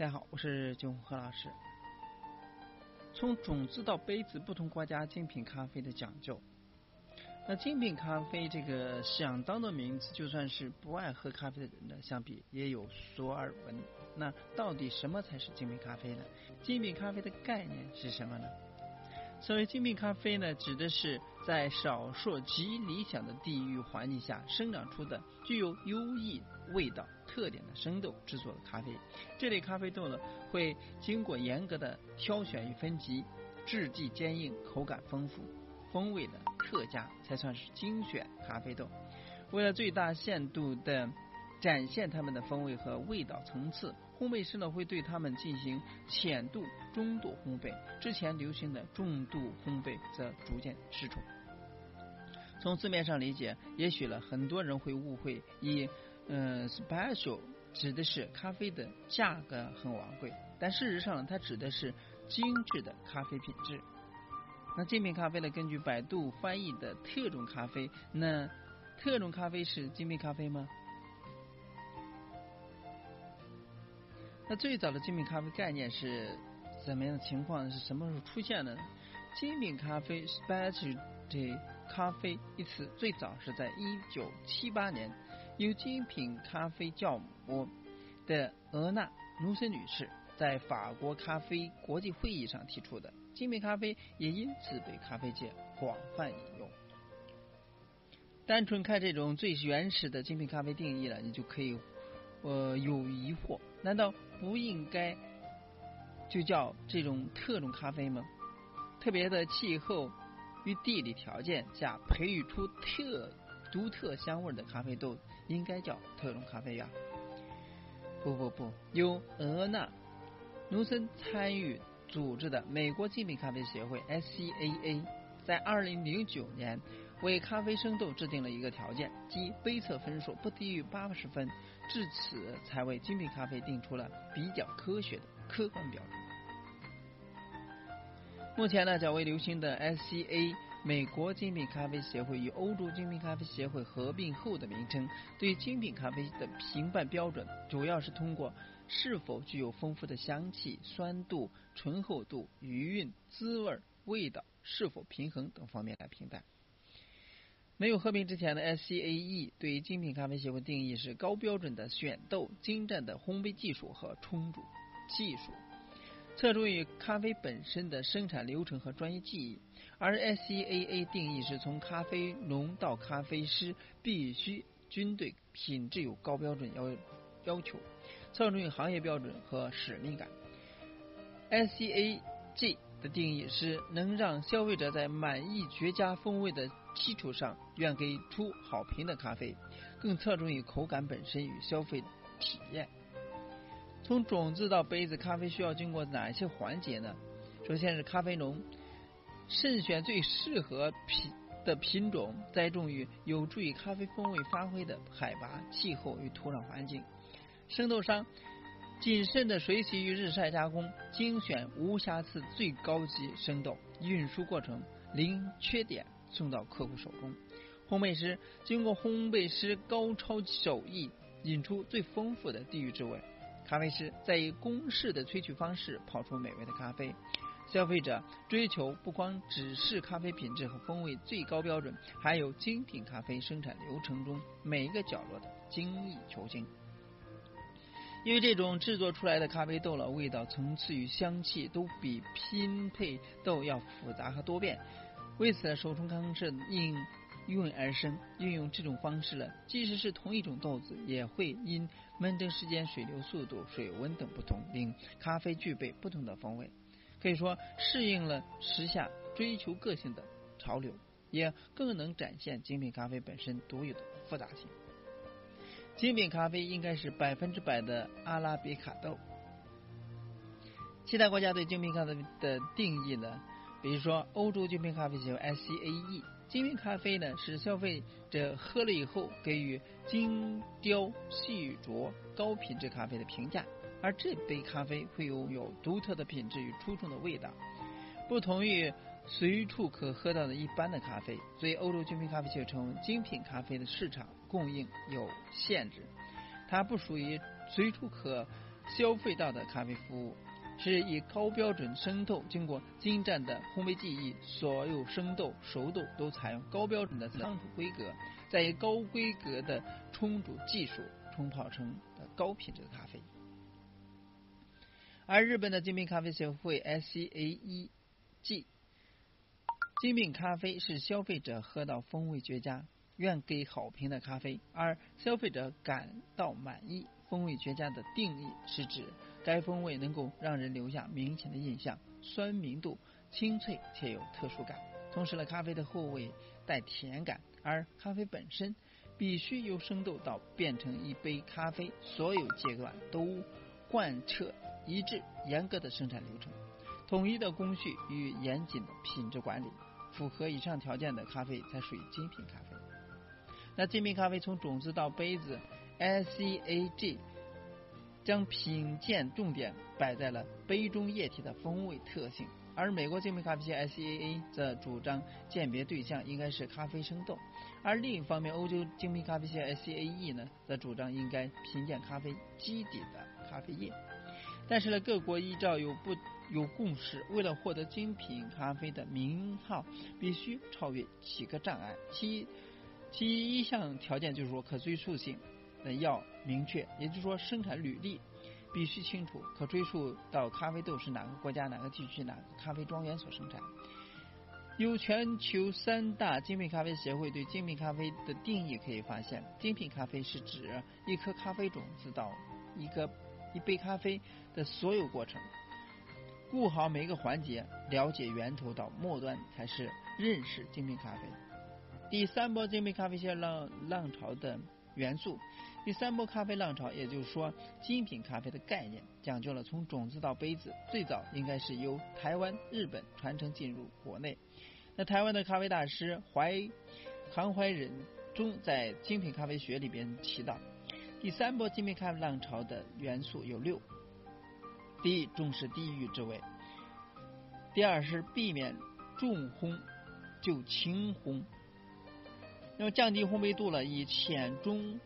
大家好，我是金何老师。从种子到杯子，不同国家精品咖啡的讲究。那精品咖啡这个响当的名字，就算是不爱喝咖啡的人呢，相比也有所耳闻。那到底什么才是精品咖啡呢？精品咖啡的概念是什么呢？所谓精品咖啡呢，指的是在少数极理想的地域环境下生长出的具有优异味道特点的生豆制作的咖啡。这类咖啡豆呢，会经过严格的挑选与分级，质地坚硬，口感丰富，风味的特佳，才算是精选咖啡豆。为了最大限度的展现它们的风味和味道层次。烘焙师呢会对它们进行浅度、中度烘焙，之前流行的重度烘焙则逐渐失传。从字面上理解，也许了很多人会误会，以嗯 special 指的是咖啡的价格很昂贵，但事实上它指的是精致的咖啡品质。那精品咖啡呢？根据百度翻译的特种咖啡，那特种咖啡是精品咖啡吗？那最早的精品咖啡概念是怎么样的情况？是什么时候出现的？精品咖啡 （specialty 咖啡）一词最早是在一九七八年由精品咖啡酵母的俄娜·卢森女士在法国咖啡国际会议上提出的。精品咖啡也因此被咖啡界广泛引用。单纯看这种最原始的精品咖啡定义了，你就可以呃有疑惑。难道不应该就叫这种特种咖啡吗？特别的气候与地理条件下培育出特独特香味的咖啡豆，应该叫特种咖啡呀？不不不，由俄纳努森参与组织的美国精品咖啡协会 （SCAA） 在二零零九年。为咖啡生豆制定了一个条件，即杯测分数不低于八十分，至此才为精品咖啡定出了比较科学的客观标准。目前呢，较为流行的 SCA 美国精品咖啡协会与欧洲精品咖啡协会合并后的名称，对精品咖啡的评判标准主要是通过是否具有丰富的香气、酸度、醇厚度、余韵、滋味、味道是否平衡等方面来评判。没有合并之前的 SCAE 对于精品咖啡协会定义是高标准的选豆、精湛的烘焙技术和冲煮技术，侧重于咖啡本身的生产流程和专业技艺；而 SCAA 定义是从咖啡农到咖啡师必须均对品质有高标准要要求，侧重于行业标准和使命感。SCAG 的定义是能让消费者在满意绝佳风味的基础上，愿给出好评的咖啡，更侧重于口感本身与消费体验。从种子到杯子，咖啡需要经过哪些环节呢？首先是咖啡农慎选最适合品的品种，栽种于有助于咖啡风味发挥的海拔、气候与土壤环境。生豆商。谨慎的水洗与日晒加工，精选无瑕疵最高级生豆，运输过程零缺点送到客户手中。烘焙师经过烘焙师高超手艺，引出最丰富的地域之味。咖啡师再以公式的萃取方式泡出美味的咖啡。消费者追求不光只是咖啡品质和风味最高标准，还有精品咖啡生产流程中每一个角落的精益求精。因为这种制作出来的咖啡豆了，味道层次与香气都比拼配豆要复杂和多变。为此，手冲康是应运而生。运用这种方式了，即使是同一种豆子，也会因闷蒸时间、水流速度、水温等不同，令咖啡具备不同的风味。可以说，适应了时下追求个性的潮流，也更能展现精品咖啡本身独有的复杂性。精品咖啡应该是百分之百的阿拉比卡豆。其他国家对精品咖啡的定义呢？比如说，欧洲精品咖啡协会 （SCAE），精品咖啡呢是消费者喝了以后给予精雕细琢、高品质咖啡的评价，而这杯咖啡会拥有独特的品质与出众的味道，不同于随处可喝到的一般的咖啡。所以，欧洲精品咖啡协会称为精品咖啡的市场。供应有限制，它不属于随处可消费到的咖啡服务，是以高标准生豆经过精湛的烘焙技艺，所有生豆、熟豆都采用高标准的仓储规格，再以高规格的冲煮技术冲泡成的高品质的咖啡。而日本的精品咖啡协会 （SCAE） 精品咖啡是消费者喝到风味绝佳。愿给好评的咖啡，而消费者感到满意、风味绝佳的定义是指该风味能够让人留下明显的印象，酸明度清脆且有特殊感，同时呢，咖啡的后味带甜感，而咖啡本身必须由生豆到变成一杯咖啡，所有阶段都贯彻一致、严格的生产流程，统一的工序与严谨的品质管理，符合以上条件的咖啡才属于精品咖啡。那精品咖啡从种子到杯子，I C A G 将品鉴重点摆在了杯中液体的风味特性，而美国精品咖啡协 SCAA 则主张鉴别对象应该是咖啡生豆，而另一方面，欧洲精品咖啡协 SCAE 呢则主张应该品鉴咖啡基底的咖啡液。但是呢，各国依照有不有共识，为了获得精品咖啡的名号，必须超越几个障碍。其其一项条件就是说可追溯性要明确，也就是说生产履历必须清楚，可追溯到咖啡豆是哪个国家、哪个地区、哪个咖啡庄园所生产。由全球三大精品咖啡协会对精品咖啡的定义可以发现，精品咖啡是指一颗咖啡种子到一个一杯咖啡的所有过程，顾好每一个环节，了解源头到末端才是认识精品咖啡。第三波精品咖啡界浪浪潮的元素，第三波咖啡浪潮，也就是说精品咖啡的概念，讲究了从种子到杯子，最早应该是由台湾、日本传承进入国内。那台湾的咖啡大师怀韩怀仁中在精品咖啡学里边提到，第三波精品咖啡浪潮的元素有六：第一，重视地域之味；第二是避免重烘，就轻烘。那么降低烘焙度了，以浅中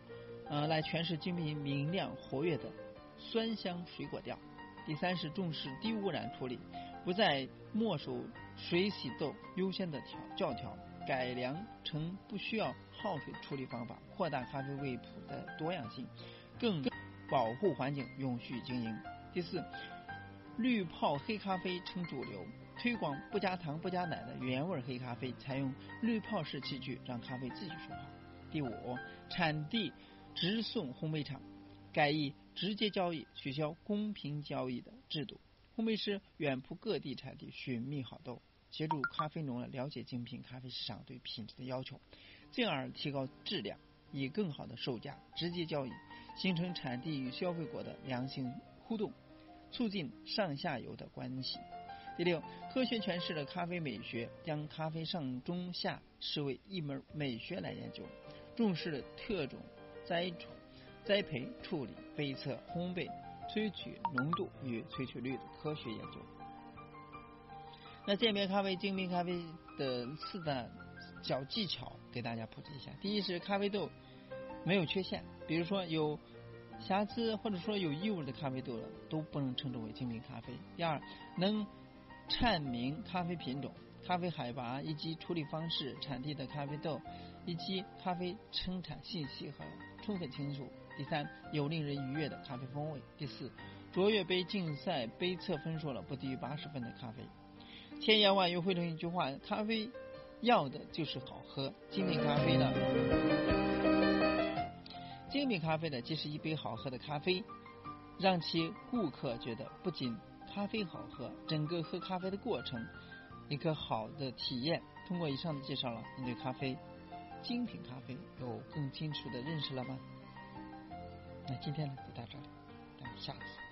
呃来诠释精品明亮活跃的酸香水果调。第三是重视低污染处理，不再墨手水洗豆，优先的条教条改良成不需要耗水处理方法，扩大咖啡味谱的多样性，更保护环境，永续经营。第四，滤泡黑咖啡成主流。推广不加糖不加奶的原味黑咖啡，采用滤泡式器具，让咖啡自己说话。第五，产地直送烘焙厂，改以直接交易，取消公平交易的制度。烘焙师远赴各地产地寻觅好豆，协助咖啡农了解精品咖啡市场对品质的要求，进而提高质量，以更好的售价直接交易，形成产地与消费国的良性互动，促进上下游的关系。第六，科学诠释了咖啡美学，将咖啡上中下视为一门美学来研究，重视了特种栽种、栽培、处理、杯测、烘焙、萃取浓度与萃取率的科学研究。那鉴别咖啡精品咖啡的四大小技巧，给大家普及一下。第一是咖啡豆没有缺陷，比如说有瑕疵或者说有异味的咖啡豆了，都不能称之为精品咖啡。第二，能阐明咖啡品种、咖啡海拔以及处理方式、产地的咖啡豆以及咖啡生产信息和充分清楚。第三，有令人愉悦的咖啡风味。第四，卓越杯竞赛杯测分数了不低于八十分的咖啡。千言万语汇成一句话：咖啡要的就是好喝。精品咖啡呢？精品咖啡呢，既是一杯好喝的咖啡，让其顾客觉得不仅。咖啡好喝，整个喝咖啡的过程，一个好的体验。通过以上的介绍了，你对咖啡、精品咖啡有更清楚的认识了吗？那今天呢就到这里，咱们下次。